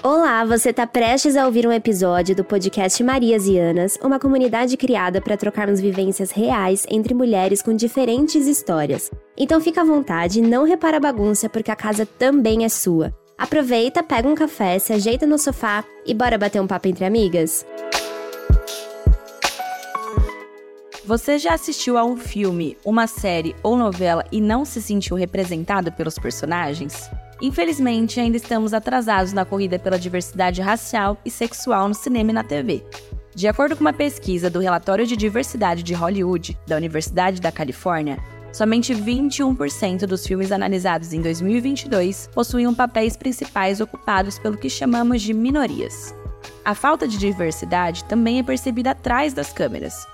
Olá, você está prestes a ouvir um episódio do podcast Marias e Anas, uma comunidade criada para trocarmos vivências reais entre mulheres com diferentes histórias. Então fica à vontade, não repara a bagunça porque a casa também é sua. Aproveita, pega um café, se ajeita no sofá e bora bater um papo entre amigas? Você já assistiu a um filme, uma série ou novela e não se sentiu representado pelos personagens? Infelizmente, ainda estamos atrasados na corrida pela diversidade racial e sexual no cinema e na TV. De acordo com uma pesquisa do Relatório de Diversidade de Hollywood, da Universidade da Califórnia, somente 21% dos filmes analisados em 2022 possuíam papéis principais ocupados pelo que chamamos de minorias. A falta de diversidade também é percebida atrás das câmeras,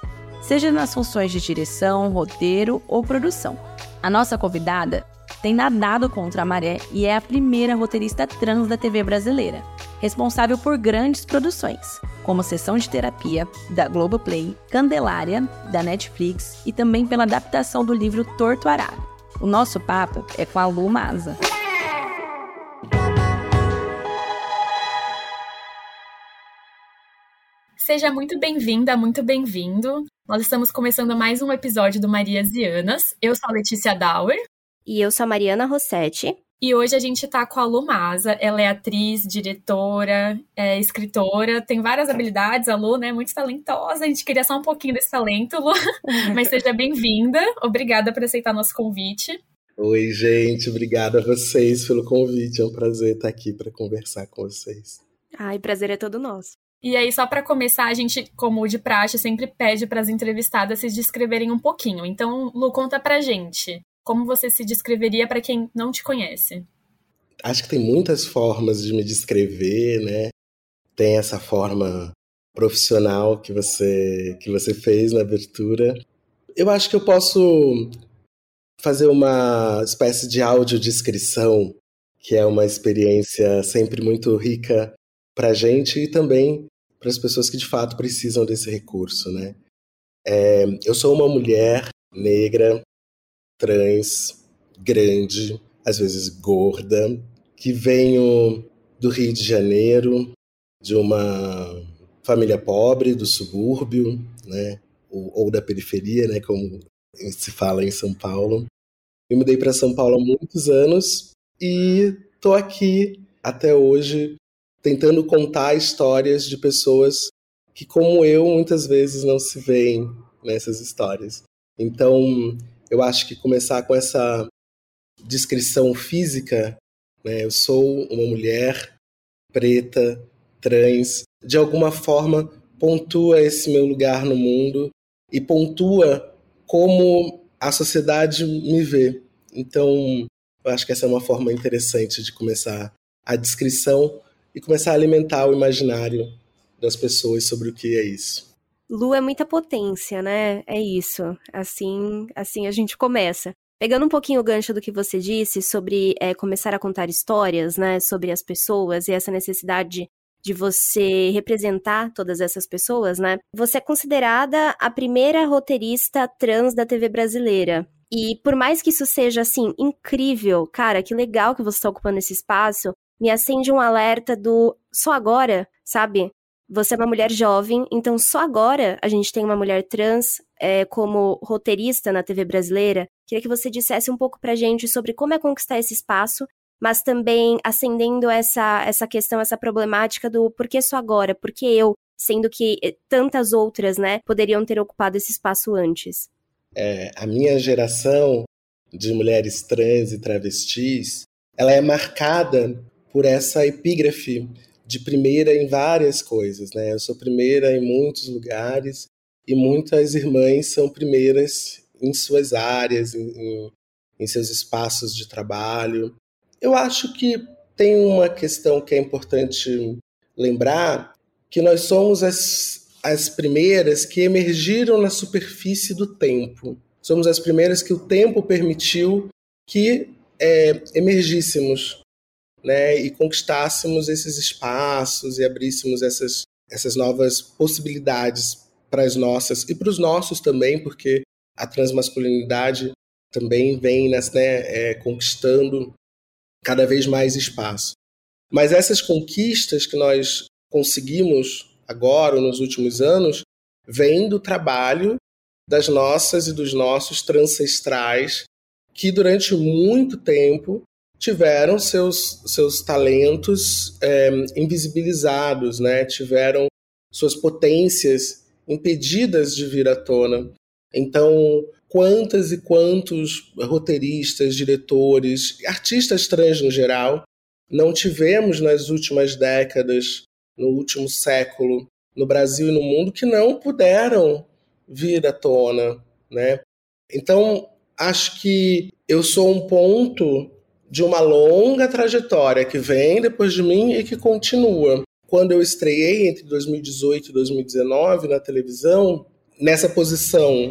seja nas funções de direção, roteiro ou produção. A nossa convidada tem nadado contra a maré e é a primeira roteirista trans da TV brasileira, responsável por grandes produções, como Sessão de Terapia, da Globoplay, Candelária, da Netflix e também pela adaptação do livro Torto Arado. O nosso papo é com a Lu Maza. Seja muito bem-vinda, muito bem-vindo. Nós estamos começando mais um episódio do Marias e Anas. Eu sou a Letícia Dauer. E eu sou a Mariana Rossetti. E hoje a gente tá com a Lu Maza. Ela é atriz, diretora, é escritora, tem várias habilidades, a Lu, né? Muito talentosa. A gente queria só um pouquinho desse talento, Lu. Mas seja bem-vinda. Obrigada por aceitar nosso convite. Oi, gente. Obrigada a vocês pelo convite. É um prazer estar aqui para conversar com vocês. Ai, prazer é todo nosso. E aí, só para começar, a gente, como de praxe, sempre pede para as entrevistadas se descreverem um pouquinho. Então, Lu, conta pra gente. Como você se descreveria para quem não te conhece? Acho que tem muitas formas de me descrever, né? Tem essa forma profissional que você que você fez na abertura. Eu acho que eu posso fazer uma espécie de audiodescrição, que é uma experiência sempre muito rica para a gente e também para as pessoas que de fato precisam desse recurso, né? É, eu sou uma mulher negra trans, grande, às vezes gorda, que venho do Rio de Janeiro, de uma família pobre do subúrbio, né, ou, ou da periferia, né, como se fala em São Paulo. Eu mudei para São Paulo há muitos anos e tô aqui até hoje tentando contar histórias de pessoas que, como eu, muitas vezes não se veem nessas histórias. Então, eu acho que começar com essa descrição física, né? Eu sou uma mulher preta, trans, de alguma forma pontua esse meu lugar no mundo e pontua como a sociedade me vê. Então, eu acho que essa é uma forma interessante de começar a descrição e começar a alimentar o imaginário das pessoas sobre o que é isso. Lu é muita potência, né? É isso. Assim, assim a gente começa. Pegando um pouquinho o gancho do que você disse sobre é, começar a contar histórias, né? Sobre as pessoas e essa necessidade de você representar todas essas pessoas, né? Você é considerada a primeira roteirista trans da TV brasileira. E por mais que isso seja assim incrível, cara, que legal que você está ocupando esse espaço, me acende um alerta do só agora, sabe? Você é uma mulher jovem, então só agora a gente tem uma mulher trans é, como roteirista na TV brasileira. Queria que você dissesse um pouco pra gente sobre como é conquistar esse espaço, mas também acendendo essa, essa questão, essa problemática do por que só agora, por que eu, sendo que eh, tantas outras, né, poderiam ter ocupado esse espaço antes. É, a minha geração de mulheres trans e travestis, ela é marcada por essa epígrafe de primeira em várias coisas, né? Eu sou primeira em muitos lugares e muitas irmãs são primeiras em suas áreas, em, em, em seus espaços de trabalho. Eu acho que tem uma questão que é importante lembrar, que nós somos as, as primeiras que emergiram na superfície do tempo. Somos as primeiras que o tempo permitiu que é, emergíssemos né, e conquistássemos esses espaços e abríssemos essas, essas novas possibilidades para as nossas e para os nossos também, porque a transmasculinidade também vem né, é, conquistando cada vez mais espaço. Mas essas conquistas que nós conseguimos agora, nos últimos anos, vêm do trabalho das nossas e dos nossos transcestrais que durante muito tempo tiveram seus, seus talentos é, invisibilizados, né? tiveram suas potências impedidas de vir à tona. Então, quantas e quantos roteiristas, diretores, artistas trans no geral, não tivemos nas últimas décadas, no último século, no Brasil e no mundo, que não puderam vir à tona, né? Então, acho que eu sou um ponto de uma longa trajetória que vem depois de mim e que continua. Quando eu estreiei entre 2018 e 2019 na televisão, nessa posição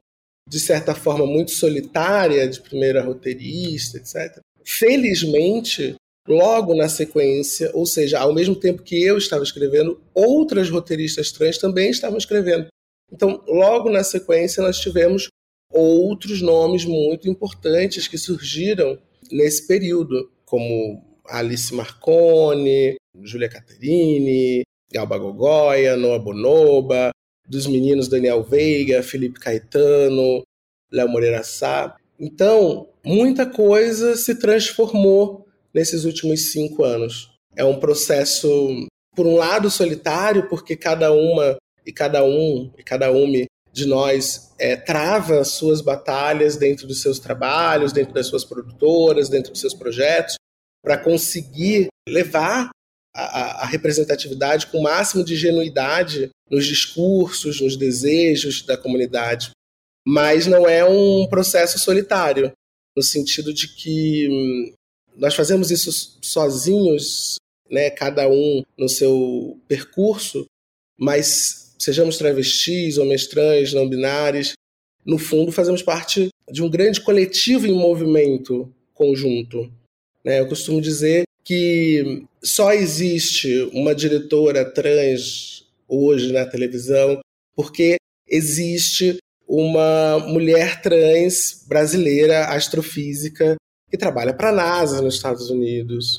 de certa forma muito solitária de primeira roteirista, etc. Felizmente, logo na sequência, ou seja, ao mesmo tempo que eu estava escrevendo, outras roteiristas trans também estavam escrevendo. Então, logo na sequência, nós tivemos outros nomes muito importantes que surgiram nesse período, como Alice Marconi, Julia Caterini, Galba Gogoya, Noah Bonoba, dos meninos Daniel Veiga, Felipe Caetano, Léo Moreira Sá. Então, muita coisa se transformou nesses últimos cinco anos. É um processo, por um lado, solitário, porque cada uma e cada um e cada uma de nós é, trava suas batalhas dentro dos seus trabalhos, dentro das suas produtoras, dentro dos seus projetos, para conseguir levar a, a, representatividade com o máximo de genuidade nos discursos, nos desejos da comunidade. Mas não é um processo solitário, no sentido de que hum, nós fazemos isso sozinhos, né, cada um no seu percurso, mas sejamos travestis, homens trans, não binários, no fundo fazemos parte de um grande coletivo em movimento conjunto. Né? Eu costumo dizer que só existe uma diretora trans hoje na televisão porque existe uma mulher trans brasileira astrofísica que trabalha para a NASA nos Estados Unidos.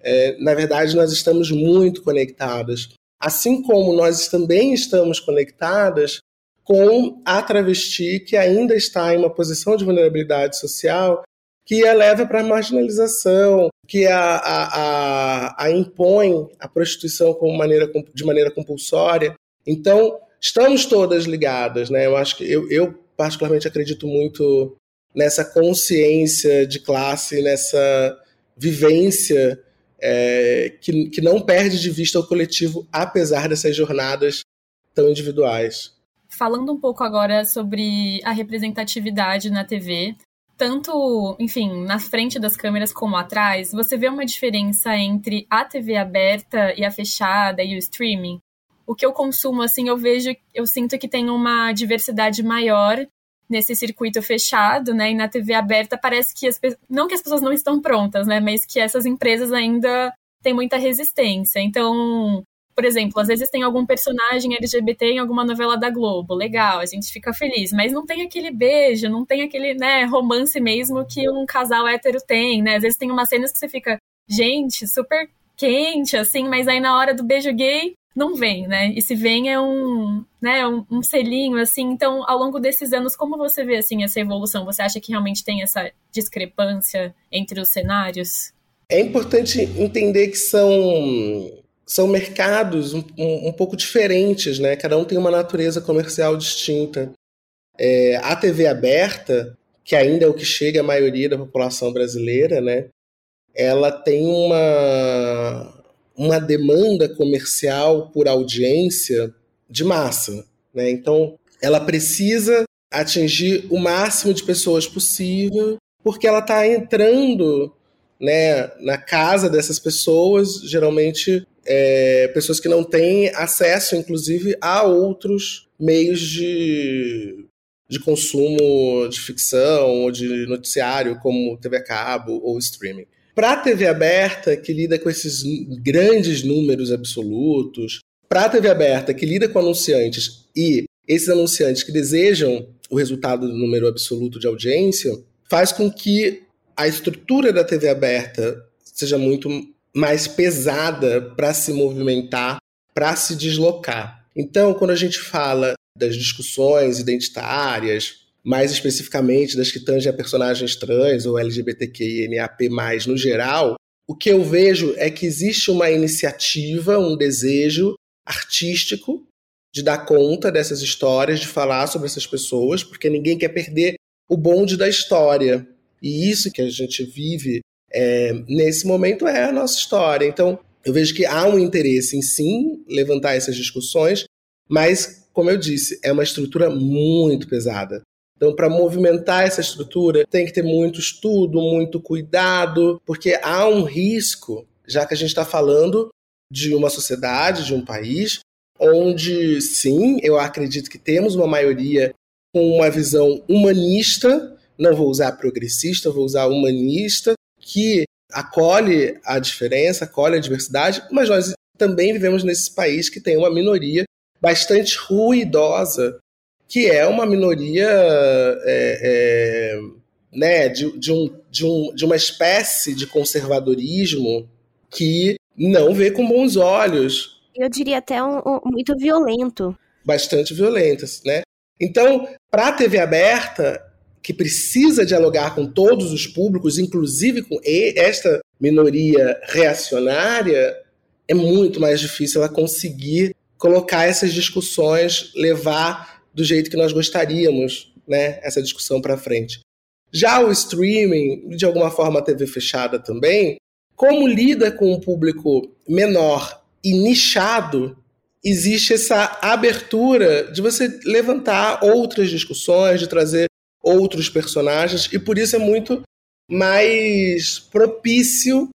É, na verdade, nós estamos muito conectadas. Assim como nós também estamos conectadas com a travesti que ainda está em uma posição de vulnerabilidade social que a leva para a marginalização, que a, a, a, a, impõe a prostituição como maneira, de maneira compulsória. Então, estamos todas ligadas, né? Eu acho que eu, eu particularmente acredito muito nessa consciência de classe, nessa vivência é, que, que não perde de vista o coletivo, apesar dessas jornadas tão individuais. Falando um pouco agora sobre a representatividade na TV, tanto, enfim, na frente das câmeras como atrás, você vê uma diferença entre a TV aberta e a fechada e o streaming? O que eu consumo, assim, eu vejo, eu sinto que tem uma diversidade maior nesse circuito fechado, né? E na TV aberta parece que as não que as pessoas não estão prontas, né? Mas que essas empresas ainda têm muita resistência. Então, por exemplo, às vezes tem algum personagem LGBT em alguma novela da Globo, legal, a gente fica feliz, mas não tem aquele beijo, não tem aquele, né, romance mesmo que um casal hétero tem, né? Às vezes tem umas cenas que você fica, gente, super quente, assim, mas aí na hora do beijo gay não vem, né? E se vem é um, né, um, um, selinho, assim. Então, ao longo desses anos, como você vê, assim, essa evolução? Você acha que realmente tem essa discrepância entre os cenários? É importante entender que são são mercados um, um, um, pouco diferentes, né? Cada um tem uma natureza comercial distinta. É, a TV aberta, que ainda é o que chega à maioria da população brasileira, né? Ela tem uma, uma demanda comercial por audiência de massa, né? Então, ela precisa atingir o máximo de pessoas possível, porque ela está entrando né, na casa dessas pessoas, geralmente é, pessoas que não têm acesso, inclusive, a outros meios de, de consumo de ficção ou de noticiário, como TV a cabo ou streaming. Para a TV aberta, que lida com esses grandes números absolutos, para a TV aberta, que lida com anunciantes e esses anunciantes que desejam o resultado do número absoluto de audiência, faz com que a estrutura da TV aberta seja muito mais pesada para se movimentar, para se deslocar. Então, quando a gente fala das discussões identitárias, mais especificamente das que tangem a personagens trans ou LGBTQINAP+, no geral, o que eu vejo é que existe uma iniciativa, um desejo artístico de dar conta dessas histórias, de falar sobre essas pessoas, porque ninguém quer perder o bonde da história. E isso que a gente vive é, nesse momento é a nossa história. Então, eu vejo que há um interesse em sim levantar essas discussões, mas, como eu disse, é uma estrutura muito pesada. Então, para movimentar essa estrutura, tem que ter muito estudo, muito cuidado, porque há um risco, já que a gente está falando de uma sociedade, de um país, onde, sim, eu acredito que temos uma maioria com uma visão humanista, não vou usar progressista, vou usar humanista, que acolhe a diferença, acolhe a diversidade, mas nós também vivemos nesse país que tem uma minoria bastante ruidosa que é uma minoria é, é, né, de, de, um, de, um, de uma espécie de conservadorismo que não vê com bons olhos. Eu diria até um, um, muito violento. Bastante violentas, né? Então, para a TV aberta, que precisa dialogar com todos os públicos, inclusive com esta minoria reacionária, é muito mais difícil ela conseguir colocar essas discussões, levar do jeito que nós gostaríamos, né, essa discussão para frente. Já o streaming, de alguma forma a TV fechada também, como lida com um público menor e nichado, existe essa abertura de você levantar outras discussões, de trazer outros personagens, e por isso é muito mais propício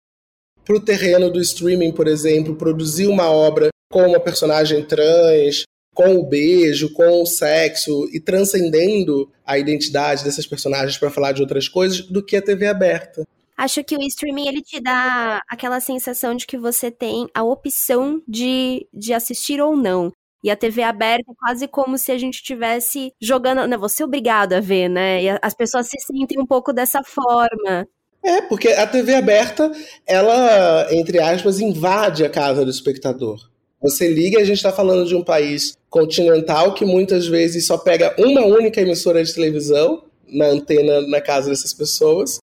para o terreno do streaming, por exemplo, produzir uma obra com uma personagem trans, com o beijo, com o sexo e transcendendo a identidade dessas personagens para falar de outras coisas do que a TV aberta. Acho que o streaming ele te dá aquela sensação de que você tem a opção de, de assistir ou não. E a TV aberta é quase como se a gente estivesse jogando. Não, você é obrigado a ver, né? E as pessoas se sentem um pouco dessa forma. É, porque a TV aberta, ela, entre aspas, invade a casa do espectador. Você liga e a gente está falando de um país continental que muitas vezes só pega uma única emissora de televisão na antena na casa dessas pessoas.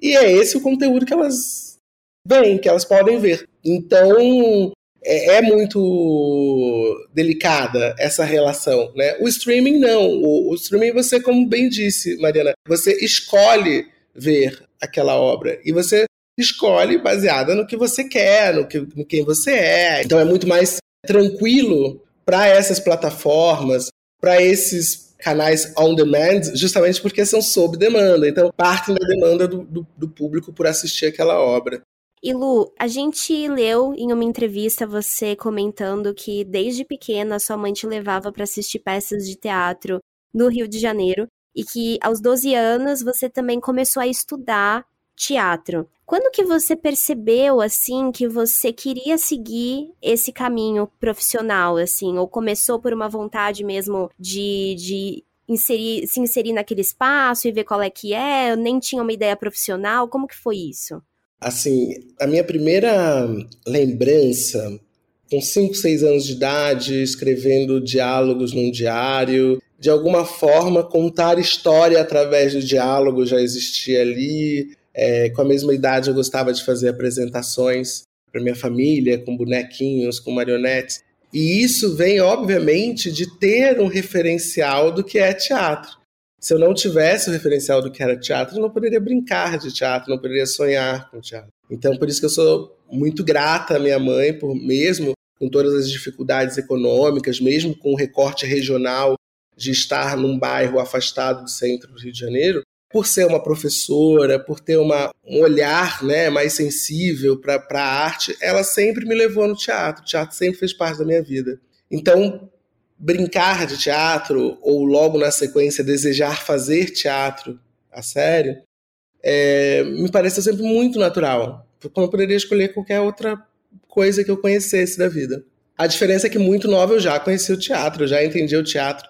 E é esse o conteúdo que elas veem, que elas podem ver. Então é, é muito delicada essa relação. Né? O streaming não. O, o streaming você, como bem disse, Mariana, você escolhe ver aquela obra. E você escolhe baseada no que você quer, no, que, no quem você é. Então é muito mais tranquilo para essas plataformas, para esses canais on demand, justamente porque são sob demanda. Então, partem da demanda do, do, do público por assistir aquela obra. E Lu, a gente leu em uma entrevista você comentando que desde pequena sua mãe te levava para assistir peças de teatro no Rio de Janeiro e que aos 12 anos você também começou a estudar teatro. Quando que você percebeu assim que você queria seguir esse caminho profissional assim, ou começou por uma vontade mesmo de, de inserir, se inserir naquele espaço e ver qual é que é, nem tinha uma ideia profissional, como que foi isso? Assim, a minha primeira lembrança, com 5, 6 anos de idade, escrevendo diálogos num diário, de alguma forma contar história através do diálogo já existia ali, é, com a mesma idade, eu gostava de fazer apresentações para minha família, com bonequinhos, com marionetes. E isso vem, obviamente, de ter um referencial do que é teatro. Se eu não tivesse o referencial do que era teatro, eu não poderia brincar de teatro, não poderia sonhar com teatro. Então, por isso que eu sou muito grata à minha mãe, por mesmo com todas as dificuldades econômicas, mesmo com o recorte regional de estar num bairro afastado do centro do Rio de Janeiro, por ser uma professora, por ter uma, um olhar né, mais sensível para a arte, ela sempre me levou no teatro. O teatro sempre fez parte da minha vida. Então, brincar de teatro, ou logo na sequência desejar fazer teatro a sério, é, me pareceu sempre muito natural. Como eu poderia escolher qualquer outra coisa que eu conhecesse da vida. A diferença é que muito nova eu já conhecia o teatro, eu já entendia o teatro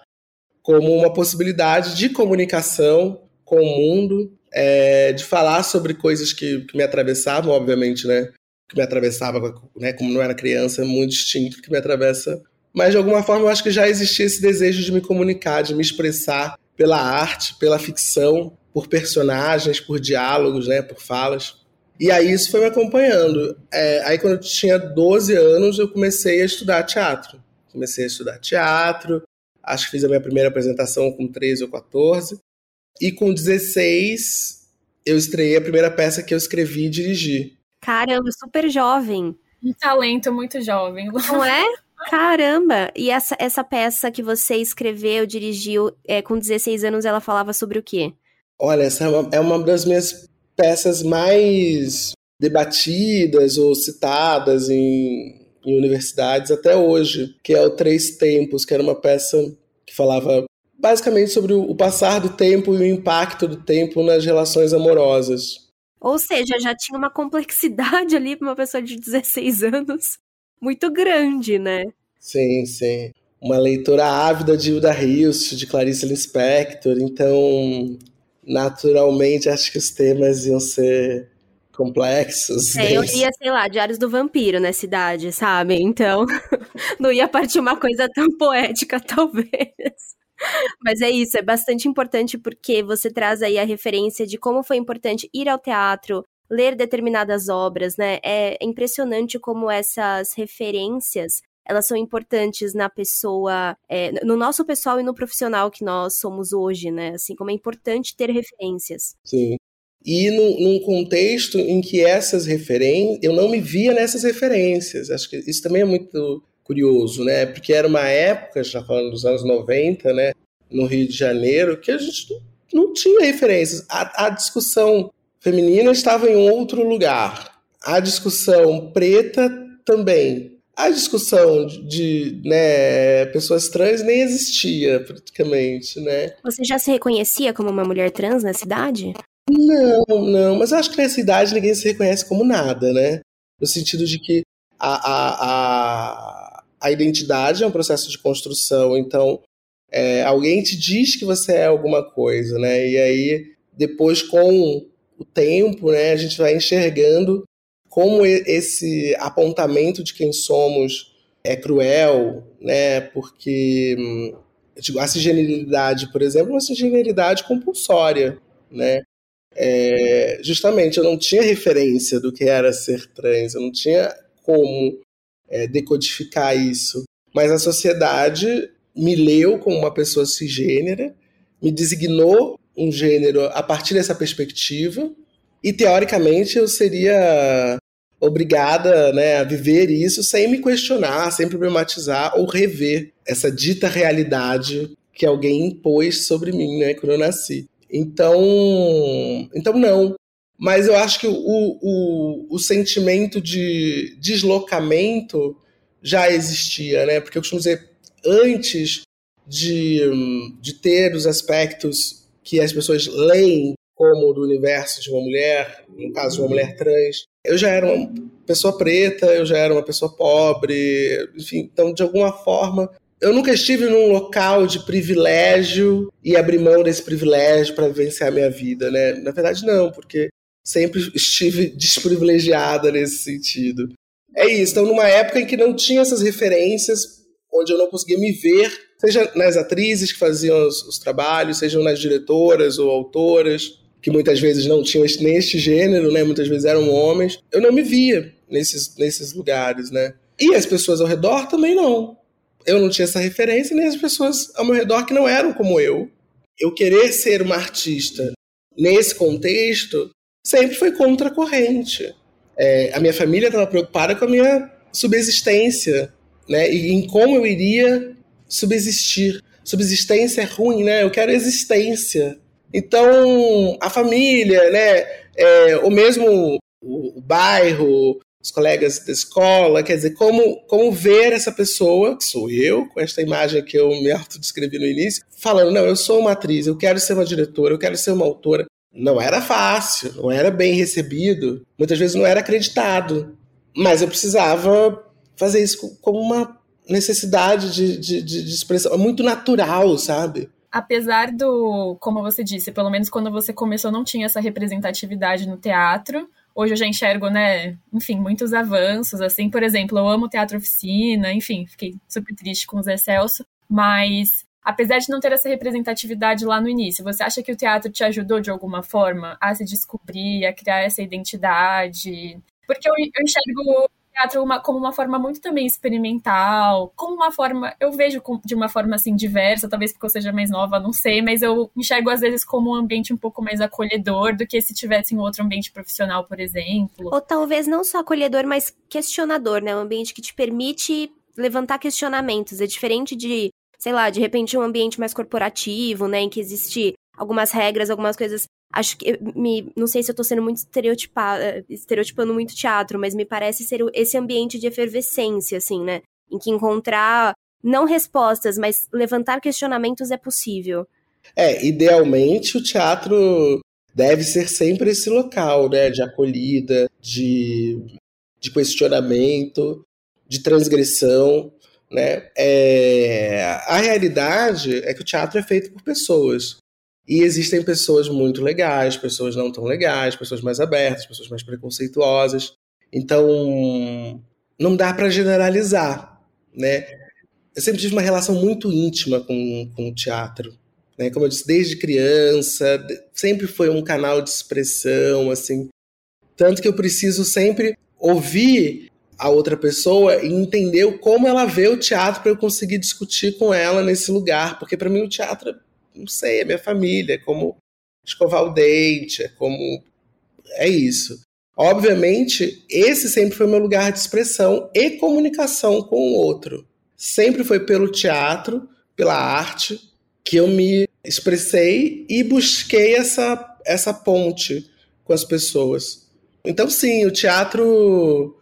como uma possibilidade de comunicação com o mundo, é, de falar sobre coisas que, que, me atravessavam, obviamente, né? que me atravessava, né, como não era criança, muito distinto que me atravessa. Mas de alguma forma eu acho que já existia esse desejo de me comunicar, de me expressar pela arte, pela ficção, por personagens, por diálogos, né, por falas. E aí isso foi me acompanhando. É, aí quando eu tinha 12 anos eu comecei a estudar teatro. Comecei a estudar teatro, acho que fiz a minha primeira apresentação com 13 ou 14. E com 16 eu estreiei a primeira peça que eu escrevi e dirigi. Caramba, super jovem. Um talento muito jovem. Não é? Caramba! E essa, essa peça que você escreveu, dirigiu, é, com 16 anos, ela falava sobre o quê? Olha, essa é uma, é uma das minhas peças mais debatidas ou citadas em, em universidades até hoje, que é o Três Tempos, que era uma peça que falava basicamente sobre o passar do tempo e o impacto do tempo nas relações amorosas. Ou seja, já tinha uma complexidade ali para uma pessoa de 16 anos muito grande, né? Sim, sim. Uma leitora ávida de Hilda Hilst, de Clarice Lispector, então naturalmente acho que os temas iam ser complexos. É, eu lia, sei lá, Diários do Vampiro na cidade, sabe? Então, não ia partir uma coisa tão poética, talvez. Mas é isso, é bastante importante porque você traz aí a referência de como foi importante ir ao teatro, ler determinadas obras, né? É impressionante como essas referências elas são importantes na pessoa, é, no nosso pessoal e no profissional que nós somos hoje, né? Assim como é importante ter referências. Sim. E num, num contexto em que essas referências, eu não me via nessas referências. Acho que isso também é muito curioso, né? Porque era uma época, já falando dos anos 90, né? No Rio de Janeiro, que a gente não tinha referências. A, a discussão feminina estava em outro lugar. A discussão preta também. A discussão de né, pessoas trans nem existia praticamente, né? Você já se reconhecia como uma mulher trans na cidade? Não, não, mas eu acho que nessa idade ninguém se reconhece como nada, né? No sentido de que a, a, a a identidade é um processo de construção, então é, alguém te diz que você é alguma coisa, né? E aí depois com o tempo, né, a gente vai enxergando como esse apontamento de quem somos é cruel, né? Porque digo, a cisgeneridade, por exemplo, é uma cisgeneridade compulsória, né? É, justamente, eu não tinha referência do que era ser trans, eu não tinha como é, decodificar isso. Mas a sociedade me leu como uma pessoa cisgênera, me designou um gênero a partir dessa perspectiva, e teoricamente eu seria obrigada né, a viver isso sem me questionar, sem problematizar ou rever essa dita realidade que alguém impôs sobre mim né, quando eu nasci. Então, então não. Mas eu acho que o, o, o sentimento de deslocamento já existia, né? Porque eu costumo dizer, antes de, de ter os aspectos que as pessoas leem como do universo de uma mulher, no caso de uma mulher trans, eu já era uma pessoa preta, eu já era uma pessoa pobre, enfim, então de alguma forma eu nunca estive num local de privilégio e abrir mão desse privilégio para vivenciar a minha vida, né? Na verdade não, porque sempre estive desprivilegiada nesse sentido. É isso, então numa época em que não tinha essas referências, onde eu não conseguia me ver, seja nas atrizes que faziam os, os trabalhos, sejam nas diretoras ou autoras, que muitas vezes não tinham neste gênero, né? Muitas vezes eram homens. Eu não me via nesses, nesses lugares, né? E as pessoas ao redor também não. Eu não tinha essa referência, nem as pessoas ao meu redor que não eram como eu. Eu querer ser uma artista nesse contexto sempre foi contra a corrente. É, a minha família estava preocupada com a minha subsistência, né? E em como eu iria subsistir. Subsistência é ruim, né? Eu quero existência. Então, a família, né? É, ou mesmo o, o bairro, os colegas da escola, quer dizer, como, como ver essa pessoa, que sou eu, com esta imagem que eu me autodescrevi no início, falando, não, eu sou uma atriz, eu quero ser uma diretora, eu quero ser uma autora, não era fácil, não era bem recebido, muitas vezes não era acreditado. Mas eu precisava fazer isso como uma necessidade de, de, de expressão, muito natural, sabe? Apesar do, como você disse, pelo menos quando você começou não tinha essa representatividade no teatro, hoje eu já enxergo, né, enfim, muitos avanços, assim, por exemplo, eu amo teatro oficina, enfim, fiquei super triste com o Zé Celso, mas apesar de não ter essa representatividade lá no início, você acha que o teatro te ajudou de alguma forma a se descobrir, a criar essa identidade? Porque eu, eu enxergo teatro uma, como uma forma muito também experimental, como uma forma, eu vejo de uma forma assim diversa, talvez porque eu seja mais nova, não sei, mas eu enxergo às vezes como um ambiente um pouco mais acolhedor do que se tivesse em outro ambiente profissional, por exemplo. Ou talvez não só acolhedor, mas questionador, né? Um ambiente que te permite levantar questionamentos. É diferente de, sei lá, de repente um ambiente mais corporativo, né, em que existe algumas regras, algumas coisas acho que me não sei se eu tô sendo muito estereotipada, estereotipando muito teatro, mas me parece ser esse ambiente de efervescência assim, né? Em que encontrar não respostas, mas levantar questionamentos é possível. É, idealmente o teatro deve ser sempre esse local, né, de acolhida, de, de questionamento, de transgressão, né? É, a realidade é que o teatro é feito por pessoas. E existem pessoas muito legais, pessoas não tão legais, pessoas mais abertas, pessoas mais preconceituosas. Então, não dá para generalizar, né? Eu sempre tive uma relação muito íntima com, com o teatro. Né? Como eu disse, desde criança, sempre foi um canal de expressão, assim. Tanto que eu preciso sempre ouvir a outra pessoa e entender como ela vê o teatro para eu conseguir discutir com ela nesse lugar, porque para mim o teatro não sei, é minha família, é como escovar o dente, é como. É isso. Obviamente, esse sempre foi meu lugar de expressão e comunicação com o outro. Sempre foi pelo teatro, pela arte, que eu me expressei e busquei essa, essa ponte com as pessoas. Então, sim, o teatro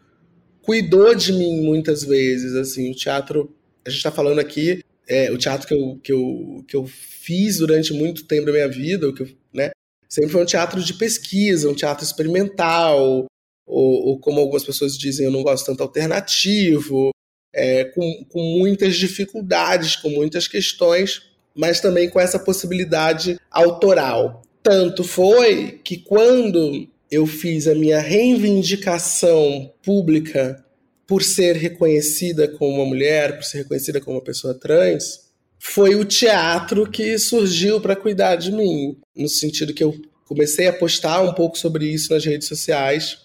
cuidou de mim muitas vezes. Assim, o teatro, a gente está falando aqui, é, o teatro que eu, que, eu, que eu fiz durante muito tempo da minha vida, que eu, né, sempre foi um teatro de pesquisa, um teatro experimental, ou, ou como algumas pessoas dizem, eu não gosto tanto alternativo, é, com, com muitas dificuldades, com muitas questões, mas também com essa possibilidade autoral. Tanto foi que quando eu fiz a minha reivindicação pública por ser reconhecida como uma mulher, por ser reconhecida como uma pessoa trans, foi o teatro que surgiu para cuidar de mim, no sentido que eu comecei a postar um pouco sobre isso nas redes sociais.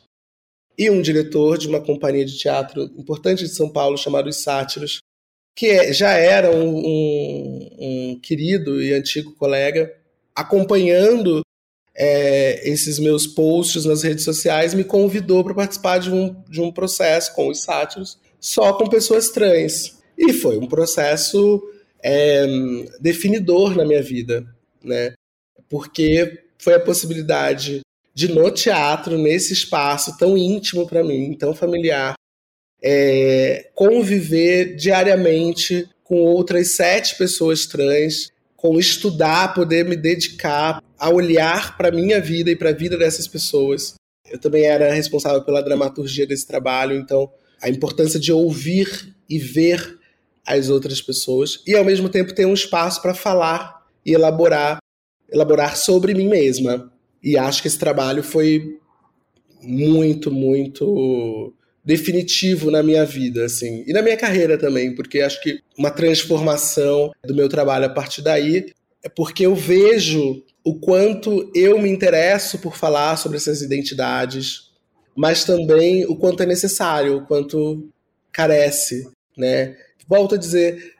E um diretor de uma companhia de teatro importante de São Paulo, chamado Os Sátiros, que é, já era um, um, um querido e antigo colega, acompanhando é, esses meus posts nas redes sociais, me convidou para participar de um, de um processo com os sátiros, só com pessoas trans. E foi um processo é, definidor na minha vida, né? Porque foi a possibilidade de no teatro, nesse espaço tão íntimo para mim, tão familiar, é, conviver diariamente com outras sete pessoas trans, com estudar, poder me dedicar a olhar para minha vida e para a vida dessas pessoas. Eu também era responsável pela dramaturgia desse trabalho, então a importância de ouvir e ver as outras pessoas e ao mesmo tempo ter um espaço para falar e elaborar elaborar sobre mim mesma. E acho que esse trabalho foi muito, muito definitivo na minha vida, assim, e na minha carreira também, porque acho que uma transformação do meu trabalho a partir daí é porque eu vejo o quanto eu me interesso por falar sobre essas identidades, mas também o quanto é necessário, o quanto carece, né? volto a dizer,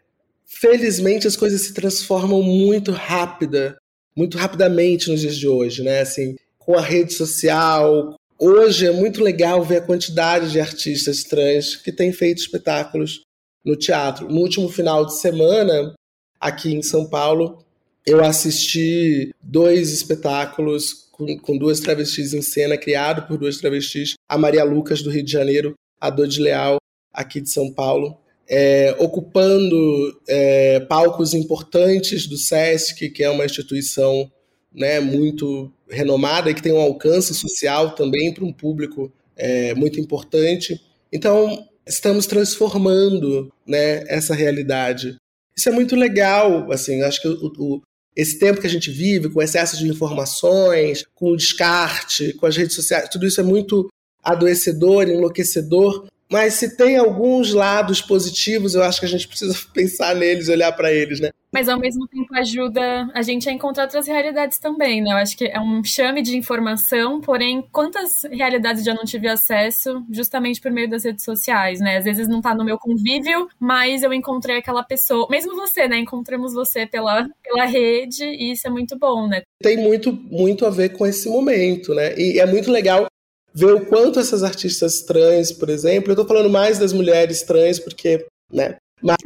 felizmente as coisas se transformam muito rápida, muito rapidamente nos dias de hoje, né? Assim, com a rede social. Hoje é muito legal ver a quantidade de artistas trans que têm feito espetáculos no teatro. No último final de semana, aqui em São Paulo, eu assisti dois espetáculos com, com duas travestis em cena, criado por duas travestis, a Maria Lucas, do Rio de Janeiro, a Dodi Leal, aqui de São Paulo, é, ocupando é, palcos importantes do SESC, que é uma instituição né, muito renomada e que tem um alcance social também para um público é, muito importante. Então, estamos transformando né, essa realidade. Isso é muito legal, assim, acho que o, o, esse tempo que a gente vive, com excesso de informações, com o descarte, com as redes sociais, tudo isso é muito adoecedor, enlouquecedor. Mas se tem alguns lados positivos, eu acho que a gente precisa pensar neles, olhar para eles, né? Mas ao mesmo tempo ajuda a gente a encontrar outras realidades também, né? Eu acho que é um chame de informação, porém, quantas realidades já não tive acesso justamente por meio das redes sociais, né? Às vezes não tá no meu convívio, mas eu encontrei aquela pessoa, mesmo você, né? Encontramos você pela, pela rede e isso é muito bom, né? Tem muito, muito a ver com esse momento, né? E é muito legal ver o quanto essas artistas trans, por exemplo, eu estou falando mais das mulheres trans porque, né, mas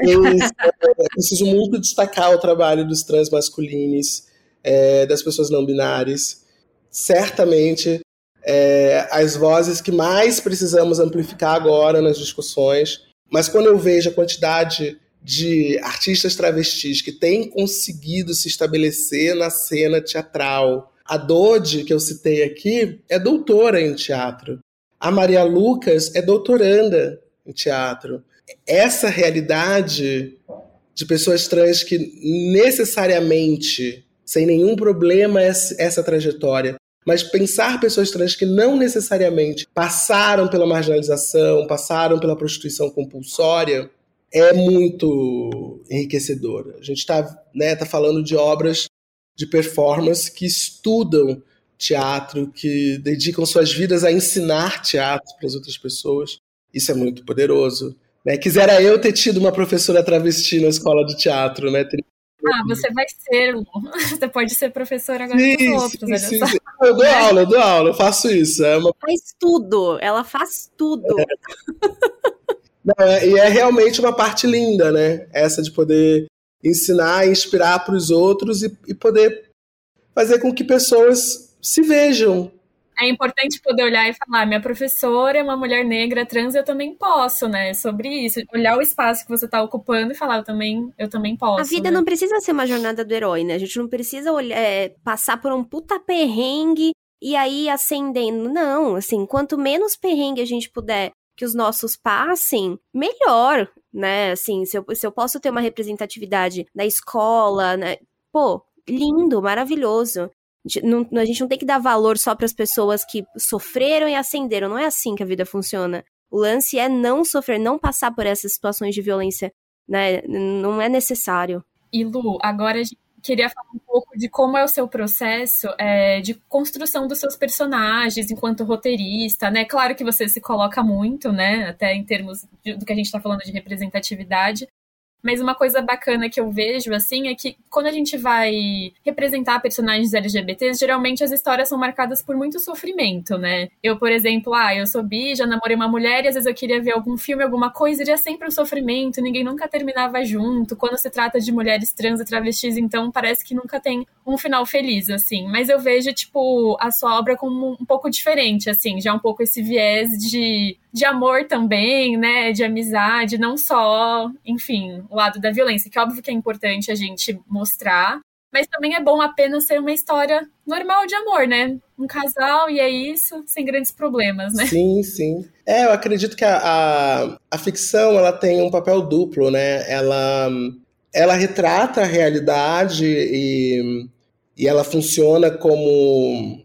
preciso muito destacar o trabalho dos trans masculinos, é, das pessoas não binárias. Certamente, é, as vozes que mais precisamos amplificar agora nas discussões, mas quando eu vejo a quantidade de artistas travestis que têm conseguido se estabelecer na cena teatral, a Dodi, que eu citei aqui, é doutora em teatro. A Maria Lucas é doutoranda em teatro. Essa realidade de pessoas trans que necessariamente, sem nenhum problema, essa trajetória, mas pensar pessoas trans que não necessariamente passaram pela marginalização, passaram pela prostituição compulsória, é muito enriquecedor. A gente está né, tá falando de obras de performance que estudam teatro, que dedicam suas vidas a ensinar teatro para as outras pessoas. Isso é muito poderoso. Né? Quisera eu ter tido uma professora travesti na escola de teatro, né? Ah, você vai ser, Lu. Você pode ser professora agora sim, dos outros, sim, sim, Eu dou aula, eu dou aula, eu faço isso. É uma... Faz tudo, ela faz tudo. É. Não, é, e é realmente uma parte linda, né? Essa de poder ensinar, inspirar para os outros e, e poder fazer com que pessoas se vejam é importante poder olhar e falar: minha professora é uma mulher negra trans, eu também posso, né? Sobre isso. Olhar o espaço que você está ocupando e falar: eu também, eu também posso. A vida né? não precisa ser uma jornada do herói, né? A gente não precisa olhar, é, passar por um puta perrengue e aí acendendo. Não, assim, quanto menos perrengue a gente puder que os nossos passem, melhor, né? Assim, se eu, se eu posso ter uma representatividade na escola, né? Pô, lindo, maravilhoso. Não, a gente não tem que dar valor só para as pessoas que sofreram e ascenderam. Não é assim que a vida funciona. O lance é não sofrer, não passar por essas situações de violência, né? Não é necessário. E Lu, agora a gente queria falar um pouco de como é o seu processo é, de construção dos seus personagens enquanto roteirista, né? Claro que você se coloca muito, né? Até em termos de, do que a gente está falando de representatividade, mas uma coisa bacana que eu vejo, assim, é que quando a gente vai representar personagens LGBTs, geralmente as histórias são marcadas por muito sofrimento, né? Eu, por exemplo, ah, eu sou bi, já namorei uma mulher e às vezes eu queria ver algum filme, alguma coisa, e é sempre um sofrimento, ninguém nunca terminava junto. Quando se trata de mulheres trans e travestis, então parece que nunca tem um final feliz, assim. Mas eu vejo, tipo, a sua obra como um pouco diferente, assim, já um pouco esse viés de de amor também, né? De amizade, não só, enfim, lado da violência, que é óbvio que é importante a gente mostrar, mas também é bom apenas ser uma história normal de amor, né? Um casal e é isso, sem grandes problemas, né? Sim, sim. É, eu acredito que a, a, a ficção ela tem um papel duplo, né? Ela, ela retrata a realidade e, e ela funciona como